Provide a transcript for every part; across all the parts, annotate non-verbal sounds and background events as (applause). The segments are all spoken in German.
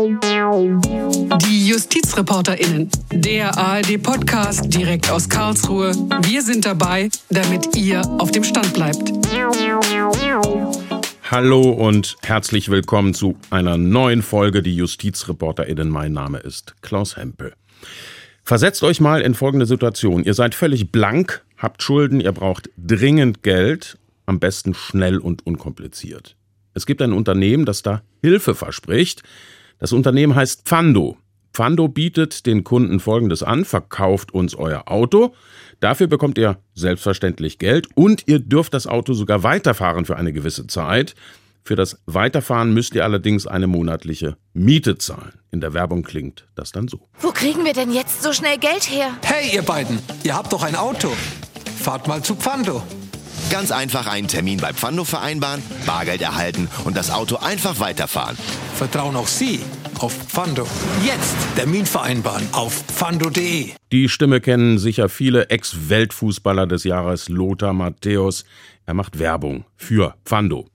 Die JustizreporterInnen, der ARD-Podcast direkt aus Karlsruhe. Wir sind dabei, damit ihr auf dem Stand bleibt. Hallo und herzlich willkommen zu einer neuen Folge Die JustizreporterInnen. Mein Name ist Klaus Hempel. Versetzt euch mal in folgende Situation. Ihr seid völlig blank, habt Schulden, ihr braucht dringend Geld, am besten schnell und unkompliziert. Es gibt ein Unternehmen, das da Hilfe verspricht. Das Unternehmen heißt Pfando. Pfando bietet den Kunden Folgendes an, verkauft uns euer Auto, dafür bekommt ihr selbstverständlich Geld und ihr dürft das Auto sogar weiterfahren für eine gewisse Zeit. Für das Weiterfahren müsst ihr allerdings eine monatliche Miete zahlen. In der Werbung klingt das dann so. Wo kriegen wir denn jetzt so schnell Geld her? Hey, ihr beiden, ihr habt doch ein Auto. Fahrt mal zu Pfando. Ganz einfach einen Termin bei Pfando vereinbaren, Bargeld erhalten und das Auto einfach weiterfahren. Vertrauen auch Sie auf Pfando. Jetzt Termin vereinbaren auf pfando.de. Die Stimme kennen sicher viele Ex-Weltfußballer des Jahres Lothar Matthäus. Er macht Werbung für Pfando.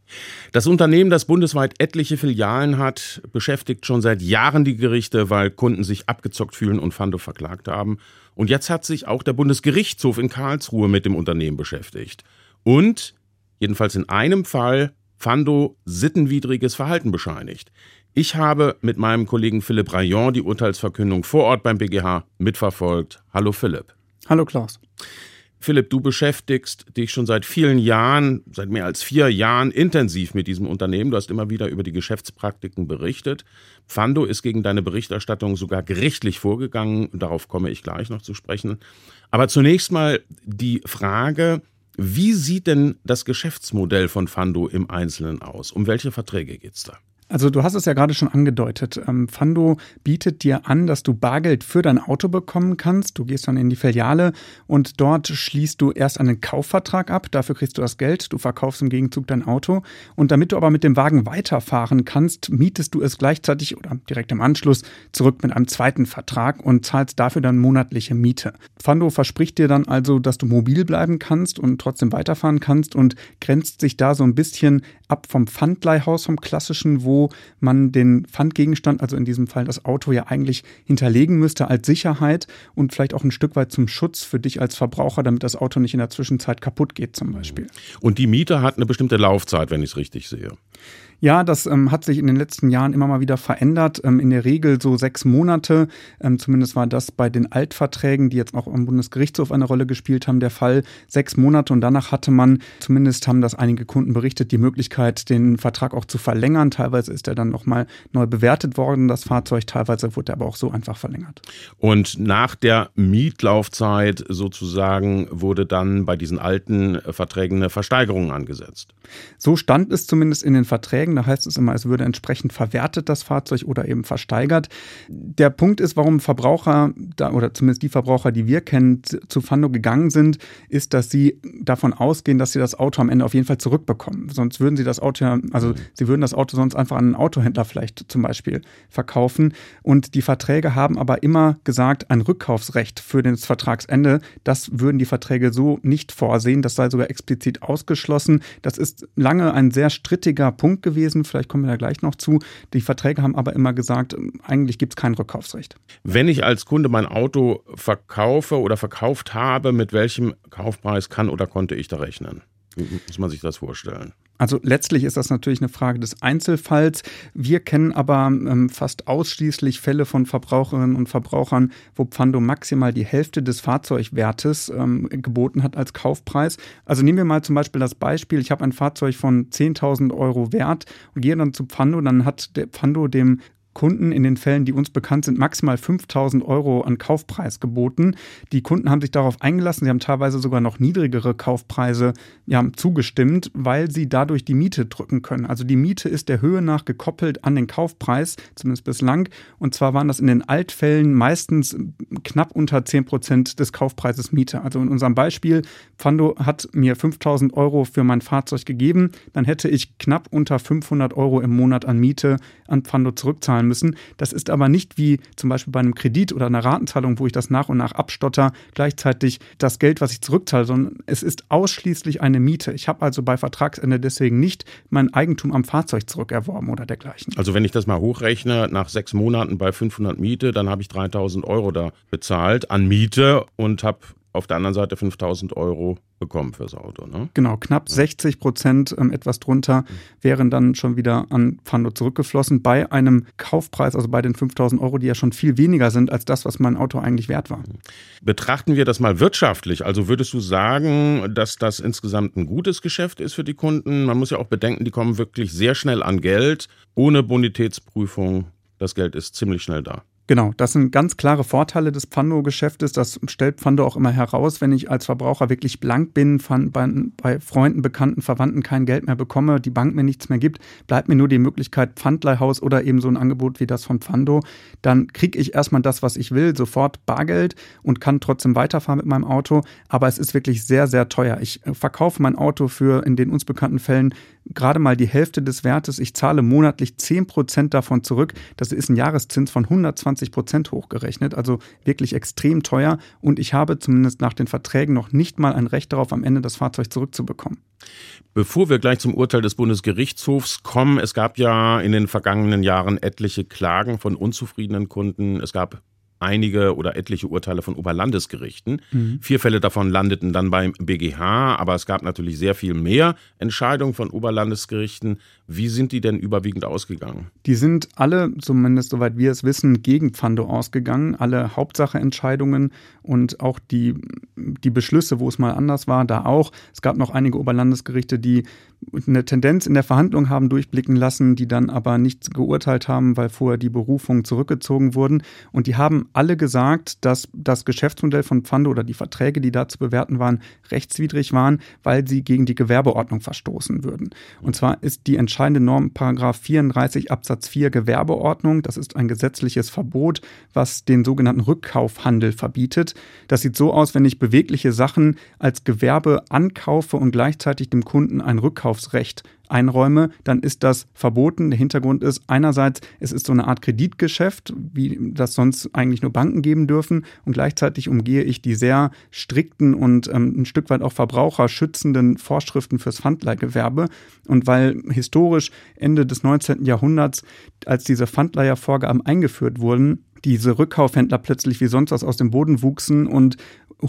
Das Unternehmen, das bundesweit etliche Filialen hat, beschäftigt schon seit Jahren die Gerichte, weil Kunden sich abgezockt fühlen und Fando verklagt haben. Und jetzt hat sich auch der Bundesgerichtshof in Karlsruhe mit dem Unternehmen beschäftigt. Und, jedenfalls in einem Fall, Fando sittenwidriges Verhalten bescheinigt. Ich habe mit meinem Kollegen Philipp Rayon die Urteilsverkündung vor Ort beim BGH mitverfolgt. Hallo Philipp. Hallo Klaus. Philipp, du beschäftigst dich schon seit vielen Jahren, seit mehr als vier Jahren intensiv mit diesem Unternehmen. Du hast immer wieder über die Geschäftspraktiken berichtet. Pfando ist gegen deine Berichterstattung sogar gerichtlich vorgegangen. Darauf komme ich gleich noch zu sprechen. Aber zunächst mal die Frage, wie sieht denn das Geschäftsmodell von Pfando im Einzelnen aus? Um welche Verträge geht es da? Also du hast es ja gerade schon angedeutet. Ähm, Fando bietet dir an, dass du Bargeld für dein Auto bekommen kannst. Du gehst dann in die Filiale und dort schließt du erst einen Kaufvertrag ab. Dafür kriegst du das Geld. Du verkaufst im Gegenzug dein Auto. Und damit du aber mit dem Wagen weiterfahren kannst, mietest du es gleichzeitig oder direkt im Anschluss zurück mit einem zweiten Vertrag und zahlst dafür dann monatliche Miete. Fando verspricht dir dann also, dass du mobil bleiben kannst und trotzdem weiterfahren kannst und grenzt sich da so ein bisschen ab vom Pfandleihhaus, vom klassischen, wo man den Pfandgegenstand, also in diesem Fall das Auto, ja eigentlich hinterlegen müsste als Sicherheit und vielleicht auch ein Stück weit zum Schutz für dich als Verbraucher, damit das Auto nicht in der Zwischenzeit kaputt geht zum Beispiel. Und die Miete hat eine bestimmte Laufzeit, wenn ich es richtig sehe. Ja, das ähm, hat sich in den letzten Jahren immer mal wieder verändert. Ähm, in der Regel so sechs Monate. Ähm, zumindest war das bei den Altverträgen, die jetzt auch am Bundesgerichtshof eine Rolle gespielt haben, der Fall. Sechs Monate und danach hatte man, zumindest haben das einige Kunden berichtet, die Möglichkeit, den Vertrag auch zu verlängern. Teilweise ist er dann nochmal neu bewertet worden, das Fahrzeug. Teilweise wurde er aber auch so einfach verlängert. Und nach der Mietlaufzeit sozusagen wurde dann bei diesen alten Verträgen eine Versteigerung angesetzt. So stand es zumindest in den Verträgen. Da heißt es immer, es würde entsprechend verwertet, das Fahrzeug, oder eben versteigert. Der Punkt ist, warum Verbraucher, oder zumindest die Verbraucher, die wir kennen, zu Fando gegangen sind, ist, dass sie davon ausgehen, dass sie das Auto am Ende auf jeden Fall zurückbekommen. Sonst würden sie das Auto ja, also sie würden das Auto sonst einfach an einen Autohändler vielleicht zum Beispiel verkaufen. Und die Verträge haben aber immer gesagt, ein Rückkaufsrecht für das Vertragsende, das würden die Verträge so nicht vorsehen. Das sei sogar explizit ausgeschlossen. Das ist lange ein sehr strittiger Punkt gewesen. Vielleicht kommen wir da gleich noch zu. Die Verträge haben aber immer gesagt, eigentlich gibt es kein Rückkaufsrecht. Wenn ich als Kunde mein Auto verkaufe oder verkauft habe, mit welchem Kaufpreis kann oder konnte ich da rechnen? Muss man sich das vorstellen? Also letztlich ist das natürlich eine Frage des Einzelfalls. Wir kennen aber ähm, fast ausschließlich Fälle von Verbraucherinnen und Verbrauchern, wo Pfando maximal die Hälfte des Fahrzeugwertes ähm, geboten hat als Kaufpreis. Also nehmen wir mal zum Beispiel das Beispiel, ich habe ein Fahrzeug von 10.000 Euro wert und gehe dann zu Pfando, dann hat der Pfando dem Kunden in den Fällen, die uns bekannt sind, maximal 5000 Euro an Kaufpreis geboten. Die Kunden haben sich darauf eingelassen. Sie haben teilweise sogar noch niedrigere Kaufpreise ja, zugestimmt, weil sie dadurch die Miete drücken können. Also die Miete ist der Höhe nach gekoppelt an den Kaufpreis, zumindest bislang. Und zwar waren das in den Altfällen meistens knapp unter 10 Prozent des Kaufpreises Miete. Also in unserem Beispiel, Pfando hat mir 5000 Euro für mein Fahrzeug gegeben. Dann hätte ich knapp unter 500 Euro im Monat an Miete an Pfando zurückzahlen zurückzahlen müssen. Das ist aber nicht wie zum Beispiel bei einem Kredit oder einer Ratenzahlung, wo ich das nach und nach abstotter, gleichzeitig das Geld, was ich zurückzahle, sondern es ist ausschließlich eine Miete. Ich habe also bei Vertragsende deswegen nicht mein Eigentum am Fahrzeug zurückerworben oder dergleichen. Also wenn ich das mal hochrechne, nach sechs Monaten bei 500 Miete, dann habe ich 3000 Euro da bezahlt an Miete und habe auf der anderen Seite 5000 Euro bekommen fürs Auto. Ne? Genau, knapp 60 Prozent, ähm, etwas drunter, wären dann schon wieder an Fando zurückgeflossen bei einem Kaufpreis, also bei den 5000 Euro, die ja schon viel weniger sind als das, was mein Auto eigentlich wert war. Betrachten wir das mal wirtschaftlich. Also würdest du sagen, dass das insgesamt ein gutes Geschäft ist für die Kunden? Man muss ja auch bedenken, die kommen wirklich sehr schnell an Geld, ohne Bonitätsprüfung. Das Geld ist ziemlich schnell da. Genau, das sind ganz klare Vorteile des Pfando-Geschäftes. Das stellt Pfando auch immer heraus, wenn ich als Verbraucher wirklich blank bin, bei, Freunden, Bekannten, Verwandten kein Geld mehr bekomme, die Bank mir nichts mehr gibt, bleibt mir nur die Möglichkeit Pfandleihhaus oder eben so ein Angebot wie das von Pfando. Dann kriege ich erstmal das, was ich will, sofort Bargeld und kann trotzdem weiterfahren mit meinem Auto. Aber es ist wirklich sehr, sehr teuer. Ich äh, verkaufe mein Auto für in den uns bekannten Fällen gerade mal die Hälfte des Wertes. Ich zahle monatlich 10 Prozent davon zurück. Das ist ein Jahreszins von 120 Prozent hochgerechnet, also wirklich extrem teuer. Und ich habe zumindest nach den Verträgen noch nicht mal ein Recht darauf, am Ende das Fahrzeug zurückzubekommen. Bevor wir gleich zum Urteil des Bundesgerichtshofs kommen, es gab ja in den vergangenen Jahren etliche Klagen von unzufriedenen Kunden. Es gab einige oder etliche Urteile von Oberlandesgerichten. Mhm. Vier Fälle davon landeten dann beim BGH, aber es gab natürlich sehr viel mehr Entscheidungen von Oberlandesgerichten. Wie sind die denn überwiegend ausgegangen? Die sind alle, zumindest soweit wir es wissen, gegen Pfando ausgegangen. Alle Hauptsacheentscheidungen und auch die, die Beschlüsse, wo es mal anders war, da auch. Es gab noch einige Oberlandesgerichte, die eine Tendenz in der Verhandlung haben durchblicken lassen, die dann aber nichts geurteilt haben, weil vorher die Berufungen zurückgezogen wurden. Und die haben alle gesagt, dass das Geschäftsmodell von Pfando oder die Verträge, die da zu bewerten waren, rechtswidrig waren, weil sie gegen die Gewerbeordnung verstoßen würden. Und zwar ist die entscheidende Norm Paragraph 34 Absatz 4 Gewerbeordnung. Das ist ein gesetzliches Verbot, was den sogenannten Rückkaufhandel verbietet. Das sieht so aus, wenn ich bewegliche Sachen als Gewerbe ankaufe und gleichzeitig dem Kunden ein Rückkaufsrecht einräume, dann ist das verboten. Der Hintergrund ist einerseits, es ist so eine Art Kreditgeschäft, wie das sonst eigentlich nur Banken geben dürfen und gleichzeitig umgehe ich die sehr strikten und ähm, ein Stück weit auch verbraucherschützenden Vorschriften fürs Pfandleihgewerbe. Und weil historisch Ende des 19. Jahrhunderts, als diese Pfandleihervorgaben eingeführt wurden, diese Rückkaufhändler plötzlich wie sonst was aus dem Boden wuchsen und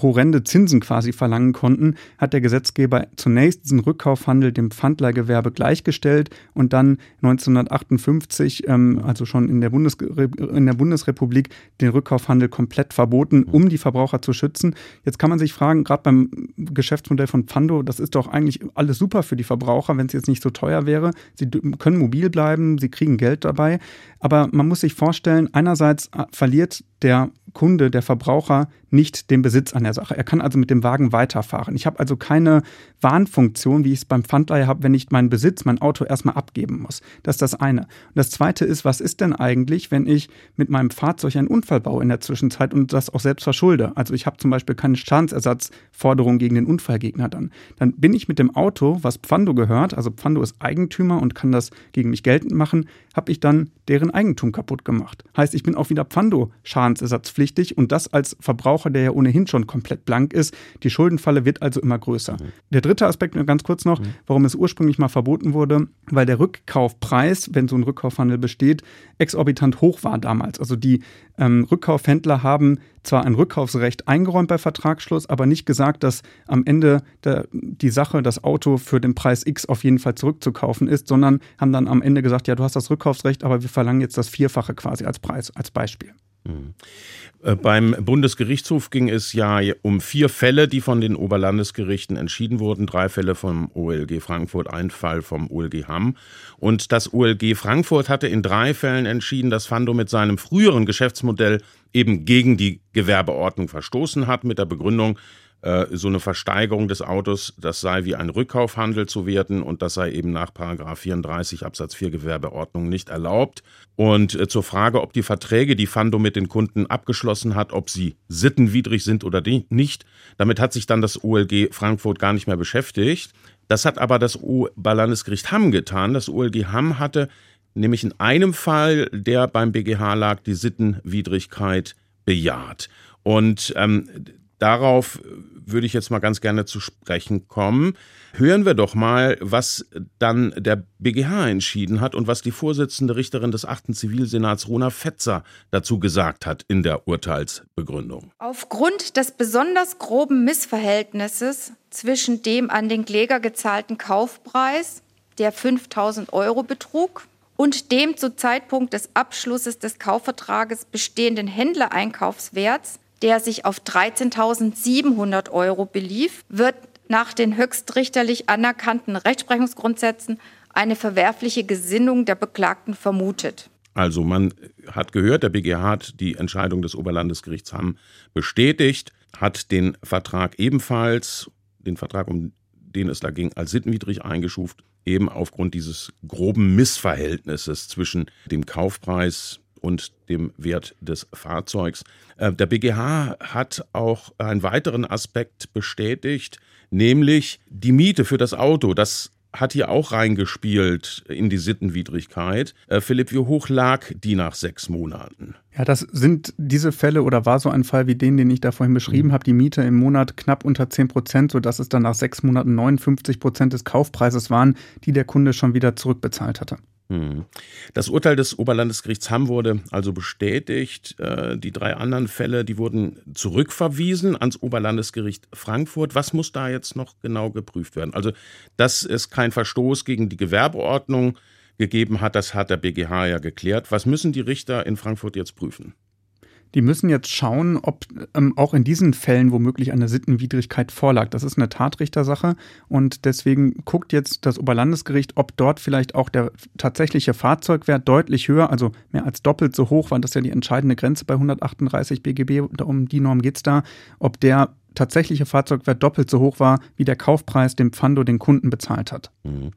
horrende Zinsen quasi verlangen konnten, hat der Gesetzgeber zunächst diesen Rückkaufhandel dem Pfandleihgewerbe gleichgestellt und dann 1958, ähm, also schon in der, Bundes in der Bundesrepublik, den Rückkaufhandel komplett verboten, um die Verbraucher zu schützen. Jetzt kann man sich fragen, gerade beim Geschäftsmodell von Pfando, das ist doch eigentlich alles super für die Verbraucher, wenn es jetzt nicht so teuer wäre. Sie können mobil bleiben, sie kriegen Geld dabei. Aber man muss sich vorstellen, einerseits verliert der Kunde, der Verbraucher nicht den Besitz an der Sache. Er kann also mit dem Wagen weiterfahren. Ich habe also keine Warnfunktion, wie ich es beim Pfandleiher habe, wenn ich meinen Besitz, mein Auto erstmal abgeben muss. Das ist das eine. Und das zweite ist, was ist denn eigentlich, wenn ich mit meinem Fahrzeug einen Unfall baue in der Zwischenzeit und das auch selbst verschulde? Also ich habe zum Beispiel keine Schadensersatzforderung gegen den Unfallgegner dann. Dann bin ich mit dem Auto, was Pfando gehört, also Pfando ist Eigentümer und kann das gegen mich geltend machen, habe ich dann deren Eigentum kaputt gemacht. Heißt, ich bin auch wieder Pfando schadensersatzpflichtig und das als Verbraucher, der ja ohnehin schon komplett blank ist. Die Schuldenfalle wird also immer größer. Mhm. Der dritte Aspekt nur ganz kurz noch, mhm. warum es ursprünglich mal verboten wurde, weil der Rückkaufpreis, wenn so ein Rückkaufhandel besteht, exorbitant hoch war damals. Also die ähm, Rückkaufhändler haben zwar ein Rückkaufsrecht eingeräumt bei Vertragsschluss, aber nicht gesagt, dass am Ende der, die Sache, das Auto für den Preis X auf jeden Fall zurückzukaufen ist, sondern haben dann am Ende gesagt, ja, du hast das Rückkaufsrecht, aber wir verlangen jetzt das Vierfache quasi als Preis, als Beispiel. Äh, beim Bundesgerichtshof ging es ja um vier Fälle, die von den Oberlandesgerichten entschieden wurden. Drei Fälle vom OLG Frankfurt, ein Fall vom OLG Hamm. Und das OLG Frankfurt hatte in drei Fällen entschieden, dass Fando mit seinem früheren Geschäftsmodell eben gegen die Gewerbeordnung verstoßen hat, mit der Begründung, äh, so eine Versteigerung des Autos, das sei wie ein Rückkaufhandel zu werten und das sei eben nach 34 Absatz 4 Gewerbeordnung nicht erlaubt. Und äh, zur Frage, ob die Verträge, die Fando mit den Kunden abgeschlossen hat, ob sie sittenwidrig sind oder nicht, damit hat sich dann das OLG Frankfurt gar nicht mehr beschäftigt. Das hat aber das Oberlandesgericht Hamm getan. Das OLG Hamm hatte nämlich in einem Fall, der beim BGH lag, die Sittenwidrigkeit bejaht. Und ähm, darauf würde ich jetzt mal ganz gerne zu sprechen kommen. Hören wir doch mal, was dann der BGH entschieden hat und was die Vorsitzende Richterin des 8. Zivilsenats Rona Fetzer dazu gesagt hat in der Urteilsbegründung. Aufgrund des besonders groben Missverhältnisses zwischen dem an den Kläger gezahlten Kaufpreis, der 5000 Euro betrug, und dem zu Zeitpunkt des Abschlusses des Kaufvertrages bestehenden Händlereinkaufswerts, der sich auf 13.700 Euro belief, wird nach den höchstrichterlich anerkannten Rechtsprechungsgrundsätzen eine verwerfliche Gesinnung der Beklagten vermutet. Also man hat gehört, der BGH hat die Entscheidung des Oberlandesgerichts Hamm bestätigt, hat den Vertrag ebenfalls, den Vertrag, um den es da ging, als sittenwidrig eingeschuft, eben aufgrund dieses groben Missverhältnisses zwischen dem Kaufpreis und dem Wert des Fahrzeugs. Äh, der BGH hat auch einen weiteren Aspekt bestätigt, nämlich die Miete für das Auto. Das hat hier auch reingespielt in die Sittenwidrigkeit. Äh, Philipp, wie hoch lag die nach sechs Monaten? Ja, das sind diese Fälle oder war so ein Fall wie den, den ich da vorhin beschrieben mhm. habe. Die Miete im Monat knapp unter 10 Prozent, sodass es dann nach sechs Monaten 59 Prozent des Kaufpreises waren, die der Kunde schon wieder zurückbezahlt hatte. Mhm. Das Urteil des Oberlandesgerichts Hamm wurde also bestätigt. Äh, die drei anderen Fälle, die wurden zurückverwiesen ans Oberlandesgericht Frankfurt. Was muss da jetzt noch genau geprüft werden? Also, dass es kein Verstoß gegen die Gewerbeordnung gegeben hat, das hat der BGH ja geklärt. Was müssen die Richter in Frankfurt jetzt prüfen? Die müssen jetzt schauen, ob ähm, auch in diesen Fällen womöglich eine Sittenwidrigkeit vorlag. Das ist eine Tatrichtersache und deswegen guckt jetzt das Oberlandesgericht, ob dort vielleicht auch der tatsächliche Fahrzeugwert deutlich höher, also mehr als doppelt so hoch, weil das ja die entscheidende Grenze bei 138 BGB, um die Norm geht's da, ob der tatsächliche Fahrzeugwert doppelt so hoch war, wie der Kaufpreis, den Pfando den Kunden bezahlt hat. Mhm.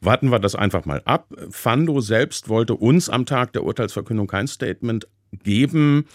Warten wir das einfach mal ab. Pfando selbst wollte uns am Tag der Urteilsverkündung kein Statement geben.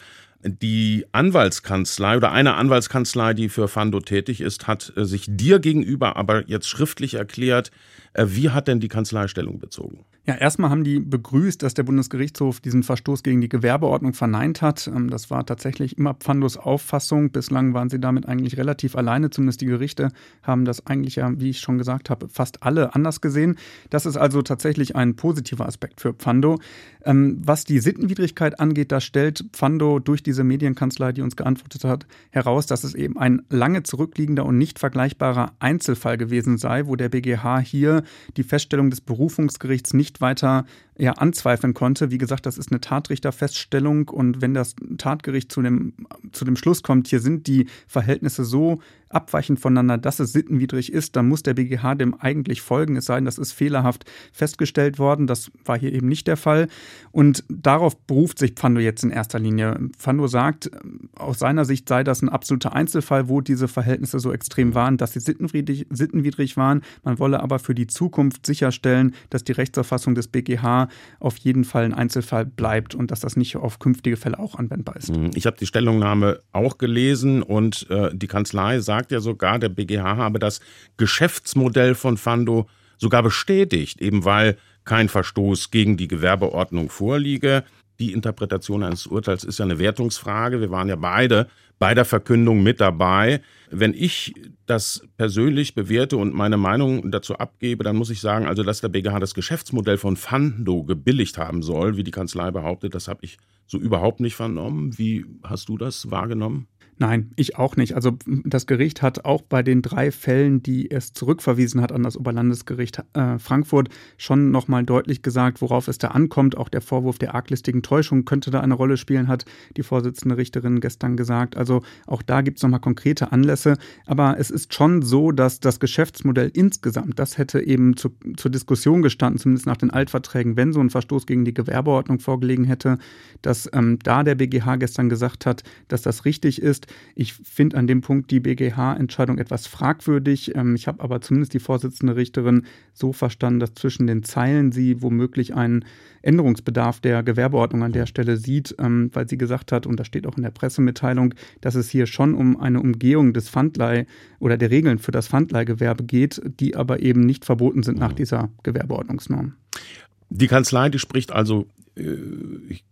Die Anwaltskanzlei oder eine Anwaltskanzlei, die für Fando tätig ist, hat äh, sich dir gegenüber aber jetzt schriftlich erklärt, äh, wie hat denn die Kanzlei Stellung bezogen? Ja, erstmal haben die begrüßt, dass der Bundesgerichtshof diesen Verstoß gegen die Gewerbeordnung verneint hat. Ähm, das war tatsächlich immer Pfandos Auffassung. Bislang waren sie damit eigentlich relativ alleine. Zumindest die Gerichte haben das eigentlich ja, wie ich schon gesagt habe, fast alle anders gesehen. Das ist also tatsächlich ein positiver Aspekt für Pfando. Ähm, was die Sittenwidrigkeit angeht, da stellt Pfando durch diese Medienkanzlei, die uns geantwortet hat, heraus, dass es eben ein lange zurückliegender und nicht vergleichbarer Einzelfall gewesen sei, wo der BGH hier die Feststellung des Berufungsgerichts nicht weiter ja, anzweifeln konnte. Wie gesagt, das ist eine Tatrichterfeststellung und wenn das Tatgericht zu dem, zu dem Schluss kommt, hier sind die Verhältnisse so abweichend voneinander, dass es sittenwidrig ist, dann muss der BGH dem eigentlich folgen, es sei denn, das ist fehlerhaft festgestellt worden. Das war hier eben nicht der Fall. Und darauf beruft sich Pfando jetzt in erster Linie. Pfando sagt, aus seiner Sicht sei das ein absoluter Einzelfall, wo diese Verhältnisse so extrem waren, dass sie sittenwidrig, sittenwidrig waren. Man wolle aber für die Zukunft sicherstellen, dass die Rechtsauffassung des BGH auf jeden Fall ein Einzelfall bleibt und dass das nicht auf künftige Fälle auch anwendbar ist. Mhm. Ich habe die Stellungnahme auch gelesen und äh, die Kanzlei sagt ja sogar, der BGH habe das Geschäftsmodell von Fando sogar bestätigt, eben weil kein Verstoß gegen die Gewerbeordnung vorliege. Die Interpretation eines Urteils ist ja eine Wertungsfrage. Wir waren ja beide bei der Verkündung mit dabei. Wenn ich das persönlich bewerte und meine Meinung dazu abgebe, dann muss ich sagen, also dass der BGH das Geschäftsmodell von Fando gebilligt haben soll, wie die Kanzlei behauptet, das habe ich so überhaupt nicht vernommen. Wie hast du das wahrgenommen? Nein, ich auch nicht. Also das Gericht hat auch bei den drei Fällen, die es zurückverwiesen hat an das Oberlandesgericht äh, Frankfurt, schon nochmal deutlich gesagt, worauf es da ankommt. Auch der Vorwurf der arglistigen Täuschung könnte da eine Rolle spielen, hat die Vorsitzende Richterin gestern gesagt. Also auch da gibt es nochmal konkrete Anlässe. Aber es ist schon so, dass das Geschäftsmodell insgesamt, das hätte eben zu, zur Diskussion gestanden, zumindest nach den Altverträgen, wenn so ein Verstoß gegen die Gewerbeordnung vorgelegen hätte, dass ähm, da der BGH gestern gesagt hat, dass das richtig ist ich finde an dem Punkt die BGH-Entscheidung etwas fragwürdig. Ähm, ich habe aber zumindest die Vorsitzende Richterin so verstanden, dass zwischen den Zeilen sie womöglich einen Änderungsbedarf der Gewerbeordnung an der Stelle sieht, ähm, weil sie gesagt hat, und das steht auch in der Pressemitteilung, dass es hier schon um eine Umgehung des Pfandleih oder der Regeln für das Pfandleihgewerbe geht, die aber eben nicht verboten sind nach dieser Gewerbeordnungsnorm. Die Kanzlei, die spricht also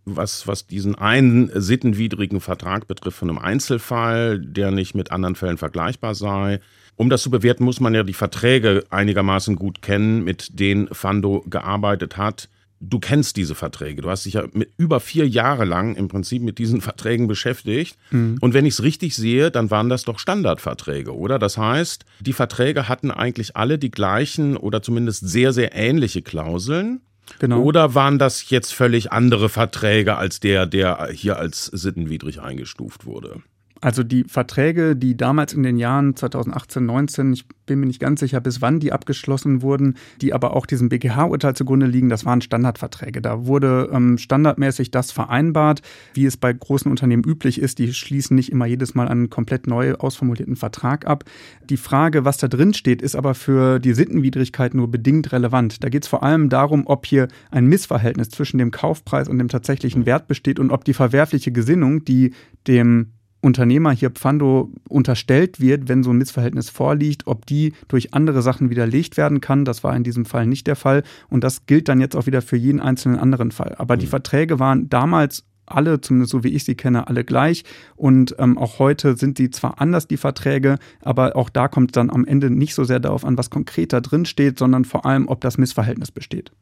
was, was diesen einen sittenwidrigen Vertrag betrifft, von einem Einzelfall, der nicht mit anderen Fällen vergleichbar sei. Um das zu bewerten, muss man ja die Verträge einigermaßen gut kennen, mit denen Fando gearbeitet hat. Du kennst diese Verträge. Du hast dich ja mit über vier Jahre lang im Prinzip mit diesen (laughs) Verträgen beschäftigt. Mhm. Und wenn ich es richtig sehe, dann waren das doch Standardverträge, oder? Das heißt, die Verträge hatten eigentlich alle die gleichen oder zumindest sehr, sehr ähnliche Klauseln. Genau. Oder waren das jetzt völlig andere Verträge als der, der hier als sittenwidrig eingestuft wurde? Also die Verträge, die damals in den Jahren 2018, 19, ich bin mir nicht ganz sicher, bis wann die abgeschlossen wurden, die aber auch diesem BGH-Urteil zugrunde liegen, das waren Standardverträge. Da wurde ähm, standardmäßig das vereinbart, wie es bei großen Unternehmen üblich ist. Die schließen nicht immer jedes Mal einen komplett neu ausformulierten Vertrag ab. Die Frage, was da drin steht, ist aber für die Sittenwidrigkeit nur bedingt relevant. Da geht es vor allem darum, ob hier ein Missverhältnis zwischen dem Kaufpreis und dem tatsächlichen Wert besteht und ob die verwerfliche Gesinnung, die dem Unternehmer hier Pfando unterstellt wird, wenn so ein Missverhältnis vorliegt, ob die durch andere Sachen widerlegt werden kann. Das war in diesem Fall nicht der Fall. Und das gilt dann jetzt auch wieder für jeden einzelnen anderen Fall. Aber mhm. die Verträge waren damals alle, zumindest so wie ich sie kenne, alle gleich. Und ähm, auch heute sind sie zwar anders, die Verträge, aber auch da kommt es dann am Ende nicht so sehr darauf an, was konkreter drin steht, sondern vor allem, ob das Missverhältnis besteht.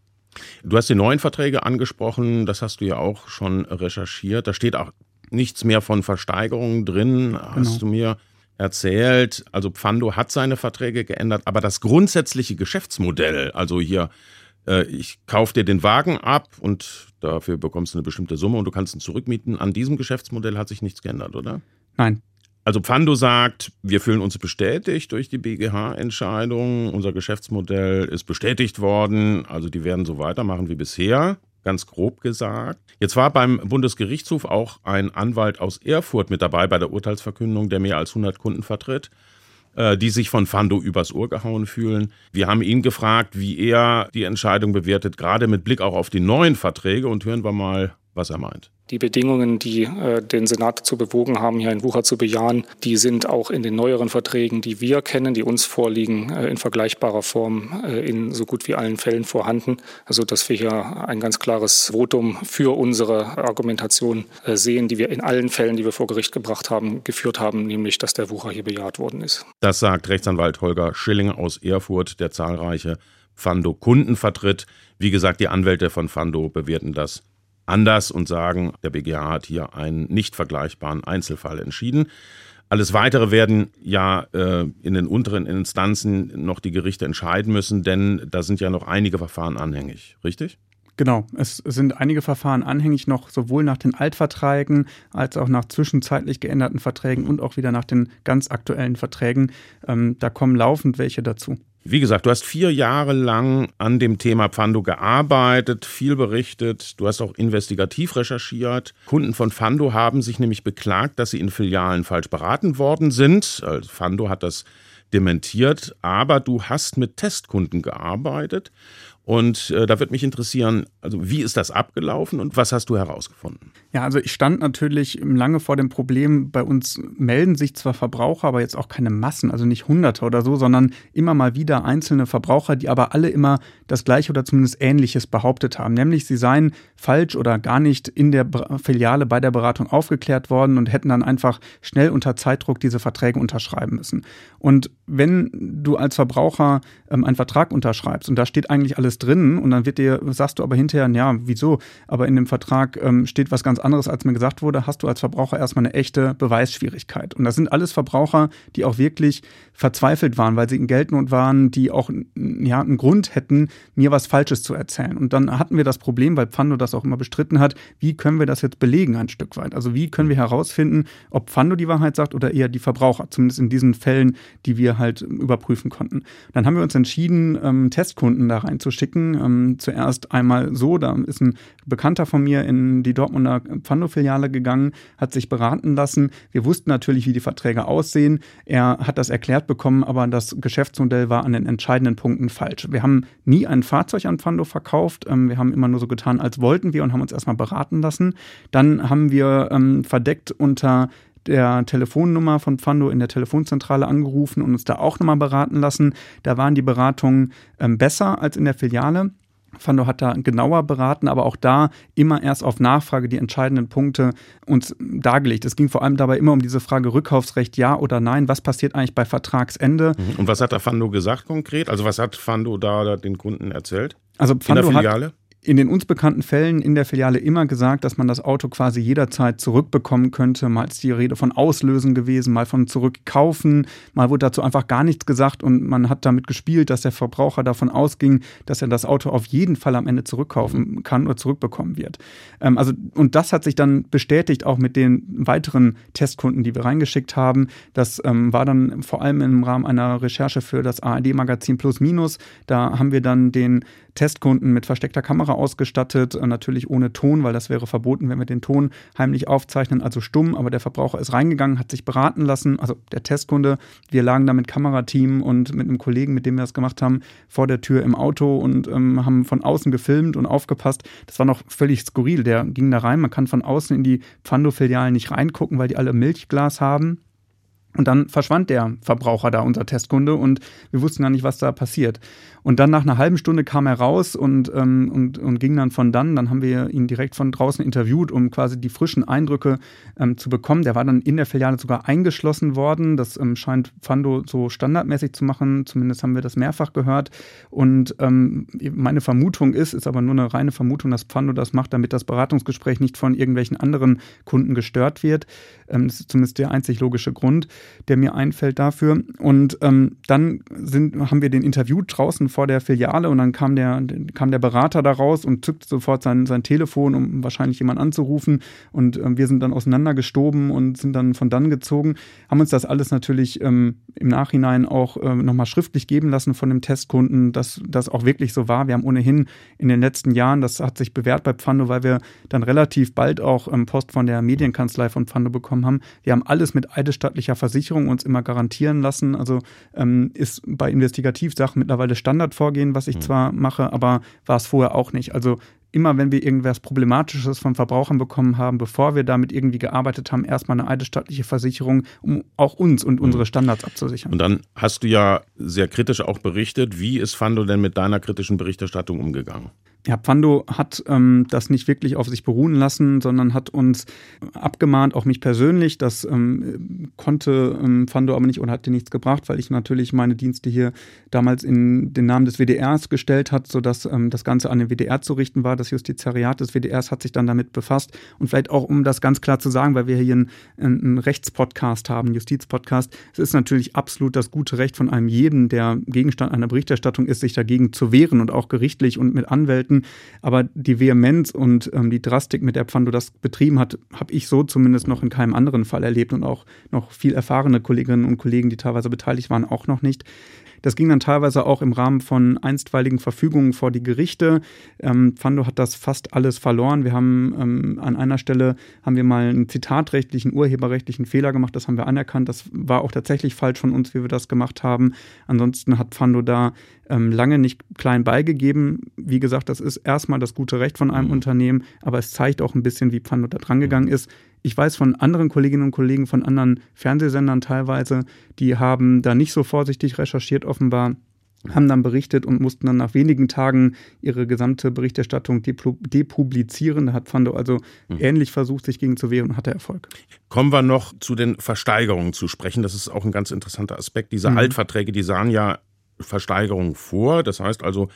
Du hast die neuen Verträge angesprochen, das hast du ja auch schon recherchiert. Da steht auch nichts mehr von Versteigerungen drin, genau. hast du mir erzählt. Also Pfando hat seine Verträge geändert, aber das grundsätzliche Geschäftsmodell, also hier, äh, ich kaufe dir den Wagen ab und dafür bekommst du eine bestimmte Summe und du kannst ihn zurückmieten. An diesem Geschäftsmodell hat sich nichts geändert, oder? Nein. Also Pfando sagt, wir fühlen uns bestätigt durch die BGH-Entscheidung. Unser Geschäftsmodell ist bestätigt worden. Also die werden so weitermachen wie bisher ganz grob gesagt. Jetzt war beim Bundesgerichtshof auch ein Anwalt aus Erfurt mit dabei bei der Urteilsverkündung, der mehr als 100 Kunden vertritt, äh, die sich von Fando übers Ohr gehauen fühlen. Wir haben ihn gefragt, wie er die Entscheidung bewertet, gerade mit Blick auch auf die neuen Verträge und hören wir mal, was er meint. Die Bedingungen, die äh, den Senat dazu bewogen haben, hier ein Wucher zu bejahen, die sind auch in den neueren Verträgen, die wir kennen, die uns vorliegen, äh, in vergleichbarer Form äh, in so gut wie allen Fällen vorhanden. Also dass wir hier ein ganz klares Votum für unsere Argumentation äh, sehen, die wir in allen Fällen, die wir vor Gericht gebracht haben, geführt haben, nämlich dass der Wucher hier bejaht worden ist. Das sagt Rechtsanwalt Holger Schilling aus Erfurt, der zahlreiche Fando-Kunden vertritt. Wie gesagt, die Anwälte von Fando bewerten das anders und sagen, der BGH hat hier einen nicht vergleichbaren Einzelfall entschieden. Alles Weitere werden ja äh, in den unteren Instanzen noch die Gerichte entscheiden müssen, denn da sind ja noch einige Verfahren anhängig, richtig? Genau, es sind einige Verfahren anhängig noch sowohl nach den Altverträgen als auch nach zwischenzeitlich geänderten Verträgen und auch wieder nach den ganz aktuellen Verträgen. Ähm, da kommen laufend welche dazu. Wie gesagt, du hast vier Jahre lang an dem Thema Pfando gearbeitet, viel berichtet, du hast auch investigativ recherchiert. Kunden von Pfando haben sich nämlich beklagt, dass sie in Filialen falsch beraten worden sind. Also Pfando hat das dementiert, aber du hast mit Testkunden gearbeitet und äh, da wird mich interessieren, also wie ist das abgelaufen und was hast du herausgefunden? Ja, also ich stand natürlich lange vor dem Problem, bei uns melden sich zwar Verbraucher, aber jetzt auch keine Massen, also nicht Hunderte oder so, sondern immer mal wieder einzelne Verbraucher, die aber alle immer das Gleiche oder zumindest Ähnliches behauptet haben, nämlich sie seien falsch oder gar nicht in der Filiale bei der Beratung aufgeklärt worden und hätten dann einfach schnell unter Zeitdruck diese Verträge unterschreiben müssen. Und wenn du als Verbraucher ähm, einen Vertrag unterschreibst und da steht eigentlich alles drin und dann wird dir, sagst du aber hinterher, ja, wieso? Aber in dem Vertrag ähm, steht was ganz anderes, als mir gesagt wurde, hast du als Verbraucher erstmal eine echte Beweisschwierigkeit. Und das sind alles Verbraucher, die auch wirklich verzweifelt waren, weil sie in Geldnot waren, die auch ja, einen Grund hätten, mir was Falsches zu erzählen. Und dann hatten wir das Problem, weil Pfando das auch immer bestritten hat, wie können wir das jetzt belegen ein Stück weit? Also wie können wir herausfinden, ob Pfando die Wahrheit sagt oder eher die Verbraucher, zumindest in diesen Fällen, die wir halt überprüfen konnten. Dann haben wir uns entschieden, ähm, Testkunden da reinzuschicken. Ähm, zuerst einmal so, da ist ein Bekannter von mir in die Dortmunder Pfando-Filiale gegangen, hat sich beraten lassen. Wir wussten natürlich, wie die Verträge aussehen. Er hat das erklärt bekommen, aber das Geschäftsmodell war an den entscheidenden Punkten falsch. Wir haben nie ein Fahrzeug an Pfando verkauft. Ähm, wir haben immer nur so getan, als wollten wir und haben uns erstmal beraten lassen. Dann haben wir ähm, verdeckt unter der Telefonnummer von Pfando in der Telefonzentrale angerufen und uns da auch nochmal beraten lassen. Da waren die Beratungen ähm, besser als in der Filiale. Fando hat da genauer beraten, aber auch da immer erst auf Nachfrage die entscheidenden Punkte uns dargelegt. Es ging vor allem dabei immer um diese Frage Rückkaufsrecht ja oder nein. Was passiert eigentlich bei Vertragsende? Mhm. Und was hat da Fando gesagt konkret? Also was hat Fando da den Kunden erzählt? Also Fando In der Filiale? Hat, in den uns bekannten Fällen in der Filiale immer gesagt, dass man das Auto quasi jederzeit zurückbekommen könnte. Mal ist die Rede von Auslösen gewesen, mal von Zurückkaufen, mal wurde dazu einfach gar nichts gesagt und man hat damit gespielt, dass der Verbraucher davon ausging, dass er das Auto auf jeden Fall am Ende zurückkaufen kann oder zurückbekommen wird. Ähm, also, und das hat sich dann bestätigt auch mit den weiteren Testkunden, die wir reingeschickt haben. Das ähm, war dann vor allem im Rahmen einer Recherche für das ARD-Magazin Plus Minus. Da haben wir dann den Testkunden mit versteckter Kamera ausgestattet, äh, natürlich ohne Ton, weil das wäre verboten, wenn wir den Ton heimlich aufzeichnen, also stumm, aber der Verbraucher ist reingegangen, hat sich beraten lassen, also der Testkunde. Wir lagen da mit Kamerateam und mit einem Kollegen, mit dem wir das gemacht haben, vor der Tür im Auto und ähm, haben von außen gefilmt und aufgepasst. Das war noch völlig skurril. Der ging da rein, man kann von außen in die Pfando-Filialen nicht reingucken, weil die alle Milchglas haben. Und dann verschwand der Verbraucher da, unser Testkunde, und wir wussten gar nicht, was da passiert. Und dann nach einer halben Stunde kam er raus und, ähm, und, und ging dann von dann. Dann haben wir ihn direkt von draußen interviewt, um quasi die frischen Eindrücke ähm, zu bekommen. Der war dann in der Filiale sogar eingeschlossen worden. Das ähm, scheint Fando so standardmäßig zu machen. Zumindest haben wir das mehrfach gehört. Und ähm, meine Vermutung ist, ist aber nur eine reine Vermutung, dass Fando das macht, damit das Beratungsgespräch nicht von irgendwelchen anderen Kunden gestört wird. Ähm, das ist zumindest der einzig logische Grund, der mir einfällt dafür. Und ähm, dann sind, haben wir den interviewt draußen vor der Filiale und dann kam der, kam der Berater da raus und zückte sofort sein, sein Telefon, um wahrscheinlich jemanden anzurufen. Und ähm, wir sind dann auseinandergestoben und sind dann von dann gezogen, haben uns das alles natürlich ähm, im Nachhinein auch ähm, nochmal schriftlich geben lassen von dem Testkunden, dass das auch wirklich so war. Wir haben ohnehin in den letzten Jahren, das hat sich bewährt bei Pfando, weil wir dann relativ bald auch ähm, Post von der Medienkanzlei von Pfando bekommen haben. Wir haben alles mit eidesstattlicher Versicherung uns immer garantieren lassen. Also ähm, ist bei Investigativsachen mittlerweile Standard Standardvorgehen, was ich mhm. zwar mache, aber war es vorher auch nicht. Also immer wenn wir irgendwas Problematisches von Verbrauchern bekommen haben, bevor wir damit irgendwie gearbeitet haben, erstmal eine eidesstattliche Versicherung, um auch uns und mhm. unsere Standards abzusichern. Und dann hast du ja sehr kritisch auch berichtet. Wie ist Fando denn mit deiner kritischen Berichterstattung umgegangen? Ja, Pfando hat ähm, das nicht wirklich auf sich beruhen lassen, sondern hat uns abgemahnt, auch mich persönlich. Das ähm, konnte ähm, Pfando aber nicht oder hat dir nichts gebracht, weil ich natürlich meine Dienste hier damals in den Namen des WDRs gestellt hat, sodass ähm, das Ganze an den WDR zu richten war. Das Justizariat des WDRs hat sich dann damit befasst. Und vielleicht auch, um das ganz klar zu sagen, weil wir hier einen, einen Rechtspodcast haben, einen Justizpodcast, es ist natürlich absolut das gute Recht von einem jeden, der Gegenstand einer Berichterstattung ist, sich dagegen zu wehren und auch gerichtlich und mit Anwälten Produkten. Aber die Vehemenz und ähm, die Drastik, mit der Pfando das betrieben hat, habe ich so zumindest noch in keinem anderen Fall erlebt und auch noch viel erfahrene Kolleginnen und Kollegen, die teilweise beteiligt waren, auch noch nicht. Das ging dann teilweise auch im Rahmen von einstweiligen Verfügungen vor die Gerichte. Ähm, Pfando hat das fast alles verloren. Wir haben ähm, an einer Stelle haben wir mal einen zitatrechtlichen, urheberrechtlichen Fehler gemacht. Das haben wir anerkannt. Das war auch tatsächlich falsch von uns, wie wir das gemacht haben. Ansonsten hat Pfando da ähm, lange nicht klein beigegeben. Wie gesagt, das ist erstmal das gute Recht von einem mhm. Unternehmen, aber es zeigt auch ein bisschen, wie Pfando da drangegangen ist. Ich weiß von anderen Kolleginnen und Kollegen, von anderen Fernsehsendern teilweise, die haben da nicht so vorsichtig recherchiert offenbar haben dann berichtet und mussten dann nach wenigen Tagen ihre gesamte Berichterstattung depublizieren. Da hat Fando also mhm. ähnlich versucht, sich gegen zu wehren und hatte Erfolg. Kommen wir noch zu den Versteigerungen zu sprechen. Das ist auch ein ganz interessanter Aspekt. Diese mhm. Altverträge, die sahen ja Versteigerungen vor. Das heißt also,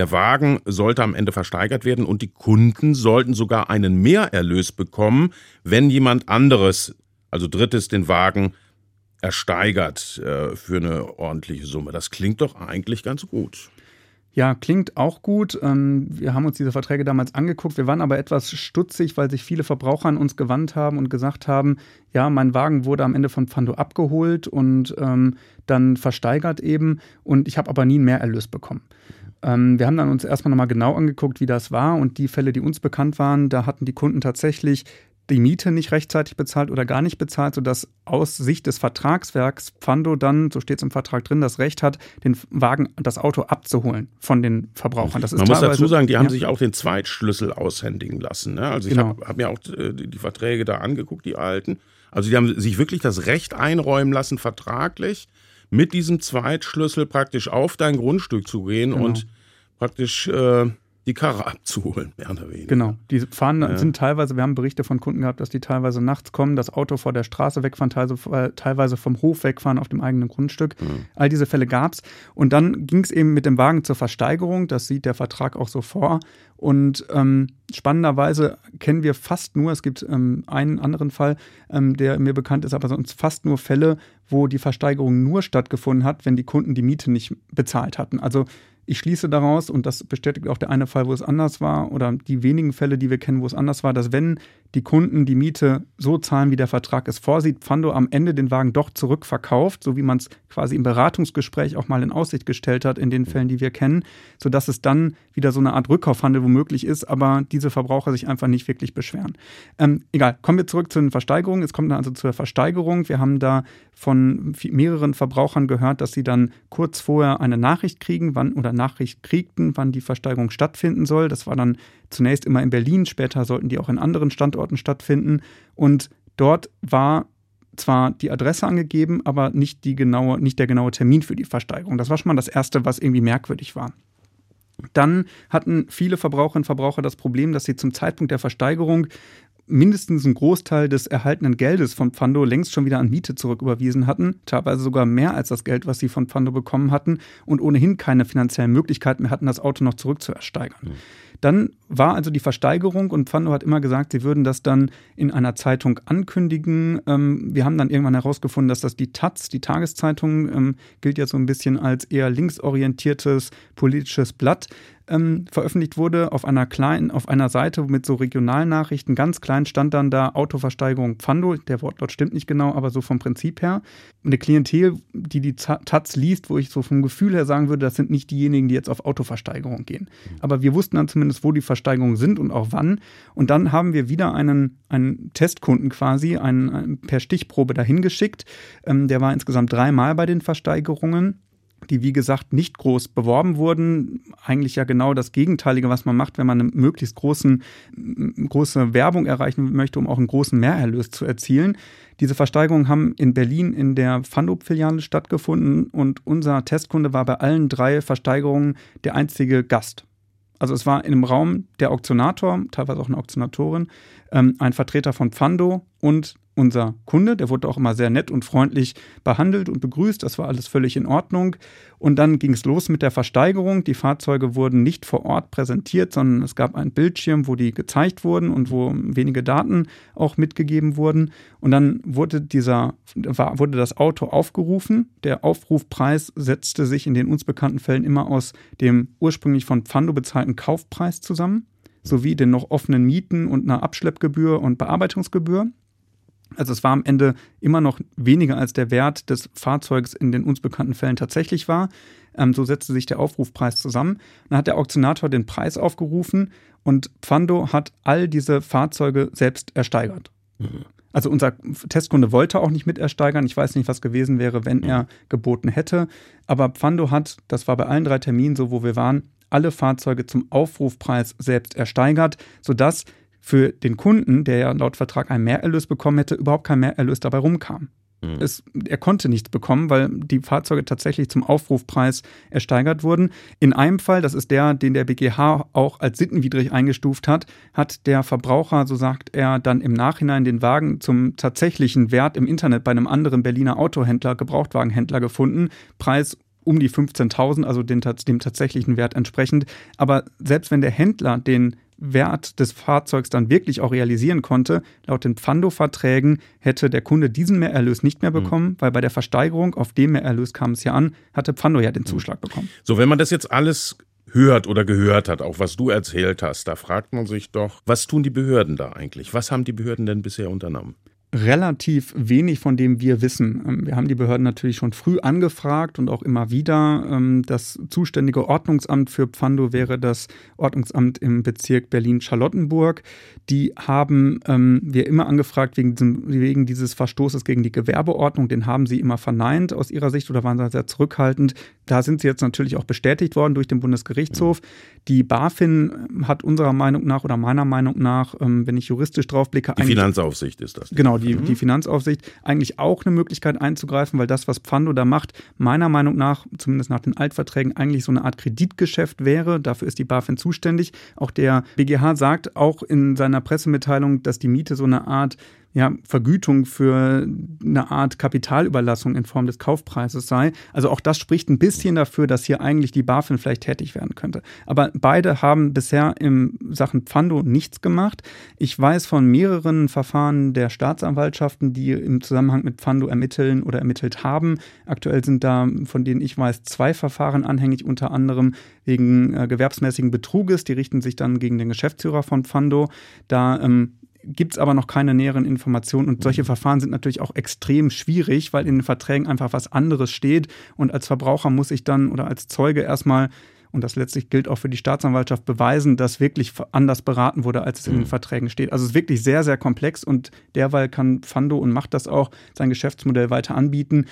der Wagen sollte am Ende versteigert werden und die Kunden sollten sogar einen Mehrerlös bekommen, wenn jemand anderes, also Drittes, den Wagen ersteigert äh, für eine ordentliche Summe. Das klingt doch eigentlich ganz gut. Ja, klingt auch gut. Ähm, wir haben uns diese Verträge damals angeguckt. Wir waren aber etwas stutzig, weil sich viele Verbraucher an uns gewandt haben und gesagt haben, ja, mein Wagen wurde am Ende von Pfando abgeholt und ähm, dann versteigert eben und ich habe aber nie einen Mehrerlös bekommen. Ähm, wir haben dann uns erstmal nochmal genau angeguckt, wie das war und die Fälle, die uns bekannt waren, da hatten die Kunden tatsächlich die Miete nicht rechtzeitig bezahlt oder gar nicht bezahlt, sodass aus Sicht des Vertragswerks Pfando dann, so steht es im Vertrag drin, das Recht hat, den Wagen, das Auto abzuholen von den Verbrauchern. Man muss dazu sagen, die haben ja. sich auch den Zweitschlüssel aushändigen lassen. Ne? Also ich genau. habe hab mir auch äh, die Verträge da angeguckt, die alten. Also die haben sich wirklich das Recht einräumen lassen, vertraglich mit diesem Zweitschlüssel praktisch auf dein Grundstück zu gehen genau. und praktisch äh, die Karre abzuholen, mehr oder weniger. Genau. Die fahren, ja. sind teilweise, wir haben Berichte von Kunden gehabt, dass die teilweise nachts kommen, das Auto vor der Straße wegfahren, teilweise vom Hof wegfahren auf dem eigenen Grundstück. Mhm. All diese Fälle gab es. Und dann ging es eben mit dem Wagen zur Versteigerung. Das sieht der Vertrag auch so vor. Und ähm, spannenderweise kennen wir fast nur, es gibt ähm, einen anderen Fall, ähm, der mir bekannt ist, aber sonst fast nur Fälle, wo die Versteigerung nur stattgefunden hat, wenn die Kunden die Miete nicht bezahlt hatten. Also ich schließe daraus, und das bestätigt auch der eine Fall, wo es anders war, oder die wenigen Fälle, die wir kennen, wo es anders war, dass wenn die Kunden die Miete so zahlen, wie der Vertrag es vorsieht, Pfando am Ende den Wagen doch zurückverkauft, so wie man es quasi im Beratungsgespräch auch mal in Aussicht gestellt hat, in den Fällen, die wir kennen, sodass es dann wieder so eine Art Rückkaufhandel womöglich ist, aber diese Verbraucher sich einfach nicht wirklich beschweren. Ähm, egal, kommen wir zurück zu den Versteigerungen. Es kommt dann also zur Versteigerung. Wir haben da von mehreren Verbrauchern gehört, dass sie dann kurz vorher eine Nachricht kriegen, wann oder Nachricht kriegten, wann die Versteigerung stattfinden soll. Das war dann zunächst immer in Berlin, später sollten die auch in anderen Standorten stattfinden. Und dort war zwar die Adresse angegeben, aber nicht, die genaue, nicht der genaue Termin für die Versteigerung. Das war schon mal das Erste, was irgendwie merkwürdig war. Dann hatten viele Verbraucherinnen und Verbraucher das Problem, dass sie zum Zeitpunkt der Versteigerung mindestens einen Großteil des erhaltenen Geldes von Pfando längst schon wieder an Miete zurücküberwiesen hatten, teilweise sogar mehr als das Geld, was sie von Pfando bekommen hatten und ohnehin keine finanziellen Möglichkeiten mehr hatten, das Auto noch zurückzuersteigern. Mhm. Dann war also die Versteigerung und Pfando hat immer gesagt, sie würden das dann in einer Zeitung ankündigen. Ähm, wir haben dann irgendwann herausgefunden, dass das die Taz, die Tageszeitung, ähm, gilt ja so ein bisschen als eher linksorientiertes politisches Blatt ähm, veröffentlicht wurde auf einer kleinen, auf einer Seite mit so Regionalnachrichten. Ganz klein stand dann da Autoversteigerung Pfando. Der Wortlaut stimmt nicht genau, aber so vom Prinzip her. Eine Klientel, die die Taz liest, wo ich so vom Gefühl her sagen würde, das sind nicht diejenigen, die jetzt auf Autoversteigerung gehen. Aber wir wussten dann zumindest, wo die Versteigerungen sind und auch wann. Und dann haben wir wieder einen, einen Testkunden quasi, einen, einen per Stichprobe dahin geschickt. Ähm, der war insgesamt dreimal bei den Versteigerungen die wie gesagt nicht groß beworben wurden. Eigentlich ja genau das Gegenteilige, was man macht, wenn man eine möglichst großen, große Werbung erreichen möchte, um auch einen großen Mehrerlös zu erzielen. Diese Versteigerungen haben in Berlin in der Fandop-Filiale stattgefunden und unser Testkunde war bei allen drei Versteigerungen der einzige Gast. Also es war in einem Raum der Auktionator, teilweise auch eine Auktionatorin, ähm, ein Vertreter von Pfando und unser Kunde. Der wurde auch immer sehr nett und freundlich behandelt und begrüßt. Das war alles völlig in Ordnung. Und dann ging es los mit der Versteigerung. Die Fahrzeuge wurden nicht vor Ort präsentiert, sondern es gab einen Bildschirm, wo die gezeigt wurden und wo wenige Daten auch mitgegeben wurden. Und dann wurde dieser, wurde das Auto aufgerufen. Der Aufrufpreis setzte sich in den uns bekannten Fällen immer aus dem ursprünglich von Pfando bezahlten Kaufpreis zusammen sowie den noch offenen Mieten und einer Abschleppgebühr und Bearbeitungsgebühr. Also es war am Ende immer noch weniger als der Wert des Fahrzeugs in den uns bekannten Fällen tatsächlich war. Ähm, so setzte sich der Aufrufpreis zusammen. Dann hat der Auktionator den Preis aufgerufen und Pfando hat all diese Fahrzeuge selbst ersteigert. Mhm. Also unser Testkunde wollte auch nicht mit ersteigern. Ich weiß nicht, was gewesen wäre, wenn er geboten hätte. Aber Pfando hat, das war bei allen drei Terminen so, wo wir waren, alle Fahrzeuge zum Aufrufpreis selbst ersteigert, sodass für den Kunden, der ja laut Vertrag einen Mehrerlös bekommen hätte, überhaupt kein Mehrerlös dabei rumkam. Mhm. Es, er konnte nichts bekommen, weil die Fahrzeuge tatsächlich zum Aufrufpreis ersteigert wurden. In einem Fall, das ist der, den der BGH auch als sittenwidrig eingestuft hat, hat der Verbraucher, so sagt er, dann im Nachhinein den Wagen zum tatsächlichen Wert im Internet bei einem anderen Berliner Autohändler, Gebrauchtwagenhändler gefunden. Preis um die 15.000, also den, dem tatsächlichen Wert entsprechend. Aber selbst wenn der Händler den Wert des Fahrzeugs dann wirklich auch realisieren konnte. Laut den Pfando-Verträgen hätte der Kunde diesen Mehrerlös nicht mehr mhm. bekommen, mhm. weil bei der Versteigerung, auf dem Mehrerlös kam es ja an, hatte Pfando ja den mhm. Zuschlag bekommen. So, wenn man das jetzt alles hört oder gehört hat, auch was du erzählt hast, da fragt man sich doch, was tun die Behörden da eigentlich? Was haben die Behörden denn bisher unternommen? Relativ wenig von dem wir wissen. Ähm, wir haben die Behörden natürlich schon früh angefragt und auch immer wieder. Ähm, das zuständige Ordnungsamt für Pfando wäre das Ordnungsamt im Bezirk Berlin-Charlottenburg. Die haben ähm, wir immer angefragt wegen, diesem, wegen dieses Verstoßes gegen die Gewerbeordnung. Den haben sie immer verneint aus ihrer Sicht oder waren sehr zurückhaltend. Da sind sie jetzt natürlich auch bestätigt worden durch den Bundesgerichtshof. Die BaFin hat unserer Meinung nach oder meiner Meinung nach, ähm, wenn ich juristisch drauf blicke, die Finanzaufsicht ist das. Genau, die, mhm. die Finanzaufsicht eigentlich auch eine Möglichkeit einzugreifen, weil das, was Pfando da macht, meiner Meinung nach, zumindest nach den Altverträgen, eigentlich so eine Art Kreditgeschäft wäre. Dafür ist die BaFin zuständig. Auch der BGH sagt auch in seiner Pressemitteilung, dass die Miete so eine Art ja, Vergütung für eine Art Kapitalüberlassung in Form des Kaufpreises sei. Also auch das spricht ein bisschen dafür, dass hier eigentlich die BaFin vielleicht tätig werden könnte. Aber beide haben bisher im Sachen Pfando nichts gemacht. Ich weiß von mehreren Verfahren der Staatsanwaltschaften, die im Zusammenhang mit Pfando ermitteln oder ermittelt haben. Aktuell sind da, von denen ich weiß, zwei Verfahren anhängig, unter anderem wegen äh, gewerbsmäßigen Betruges. Die richten sich dann gegen den Geschäftsführer von Pfando. Da ähm, gibt es aber noch keine näheren Informationen. Und solche Verfahren sind natürlich auch extrem schwierig, weil in den Verträgen einfach was anderes steht. Und als Verbraucher muss ich dann oder als Zeuge erstmal, und das letztlich gilt auch für die Staatsanwaltschaft, beweisen, dass wirklich anders beraten wurde, als es in den mhm. Verträgen steht. Also es ist wirklich sehr, sehr komplex und derweil kann Fando und macht das auch sein Geschäftsmodell weiter anbieten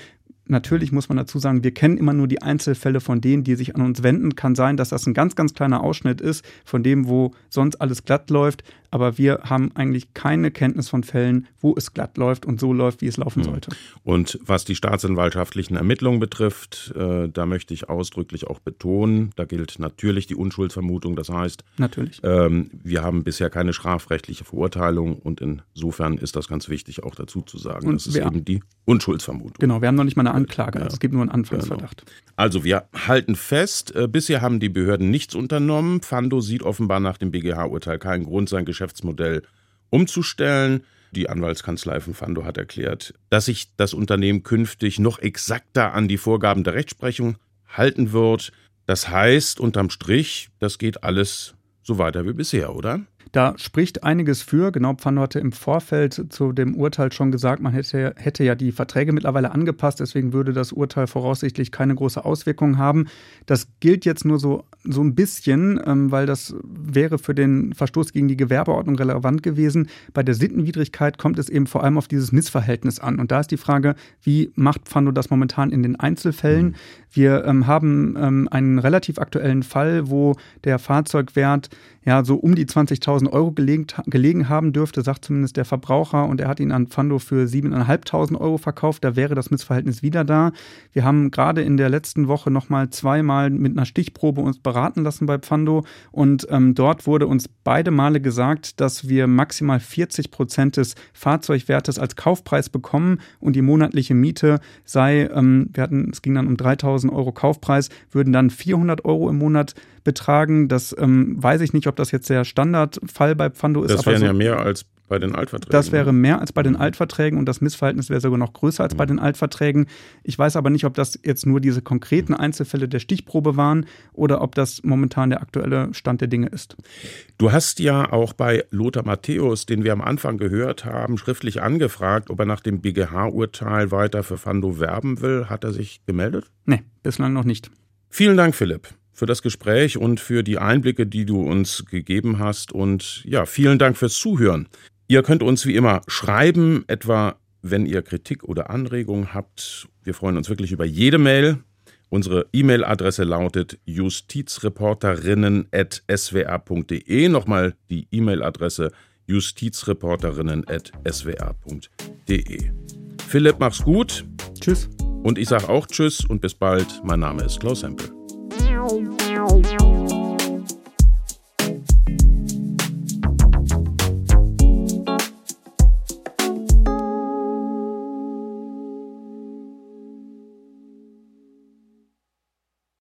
natürlich muss man dazu sagen, wir kennen immer nur die Einzelfälle von denen, die sich an uns wenden. Kann sein, dass das ein ganz, ganz kleiner Ausschnitt ist von dem, wo sonst alles glatt läuft. Aber wir haben eigentlich keine Kenntnis von Fällen, wo es glatt läuft und so läuft, wie es laufen hm. sollte. Und was die staatsanwaltschaftlichen Ermittlungen betrifft, äh, da möchte ich ausdrücklich auch betonen, da gilt natürlich die Unschuldsvermutung. Das heißt, natürlich. Ähm, wir haben bisher keine strafrechtliche Verurteilung und insofern ist das ganz wichtig auch dazu zu sagen. Und das ist eben die Unschuldsvermutung. Genau, wir haben noch nicht mal eine Anklage. Ja. Es gibt nur einen Anfangsverdacht. Genau. Also wir halten fest, äh, bisher haben die Behörden nichts unternommen. Fando sieht offenbar nach dem BGH-Urteil keinen Grund, sein Geschäftsmodell umzustellen. Die Anwaltskanzlei von Fando hat erklärt, dass sich das Unternehmen künftig noch exakter an die Vorgaben der Rechtsprechung halten wird. Das heißt, unterm Strich, das geht alles so weiter wie bisher, oder? Da spricht einiges für. Genau, Pfanno hatte im Vorfeld zu dem Urteil schon gesagt, man hätte, hätte ja die Verträge mittlerweile angepasst, deswegen würde das Urteil voraussichtlich keine große Auswirkung haben. Das gilt jetzt nur so, so ein bisschen, ähm, weil das wäre für den Verstoß gegen die Gewerbeordnung relevant gewesen. Bei der Sittenwidrigkeit kommt es eben vor allem auf dieses Missverhältnis an. Und da ist die Frage, wie macht Pfando das momentan in den Einzelfällen? Mhm. Wir ähm, haben ähm, einen relativ aktuellen Fall, wo der Fahrzeugwert ja so um die 20.000 Euro gelegen, gelegen haben dürfte, sagt zumindest der Verbraucher. Und er hat ihn an Pfando für 7.500 Euro verkauft. Da wäre das Missverhältnis wieder da. Wir haben gerade in der letzten Woche nochmal zweimal mit einer Stichprobe uns beraten lassen bei Pfando. Und ähm, dort wurde uns beide Male gesagt, dass wir maximal 40 Prozent des Fahrzeugwertes als Kaufpreis bekommen und die monatliche Miete sei, ähm, wir hatten, es ging dann um 3.000 Euro Kaufpreis, würden dann 400 Euro im Monat betragen. Das ähm, weiß ich nicht, ob das jetzt der Standardfall bei Pfando ist. Das wären so, ja mehr als bei den Altverträgen. Das wäre mehr als bei den Altverträgen und das Missverhältnis wäre sogar noch größer als bei den Altverträgen. Ich weiß aber nicht, ob das jetzt nur diese konkreten Einzelfälle der Stichprobe waren oder ob das momentan der aktuelle Stand der Dinge ist. Du hast ja auch bei Lothar Matthäus, den wir am Anfang gehört haben, schriftlich angefragt, ob er nach dem BGH-Urteil weiter für Fando werben will. Hat er sich gemeldet? Nee, bislang noch nicht. Vielen Dank, Philipp für das Gespräch und für die Einblicke, die du uns gegeben hast. Und ja, vielen Dank fürs Zuhören. Ihr könnt uns wie immer schreiben, etwa wenn ihr Kritik oder Anregungen habt. Wir freuen uns wirklich über jede Mail. Unsere E-Mail-Adresse lautet justizreporterinnen.swr.de. Nochmal die E-Mail-Adresse justizreporterinnen.swr.de. Philipp, mach's gut. Tschüss. Und ich sage auch Tschüss und bis bald. Mein Name ist Klaus Hempel. Bye.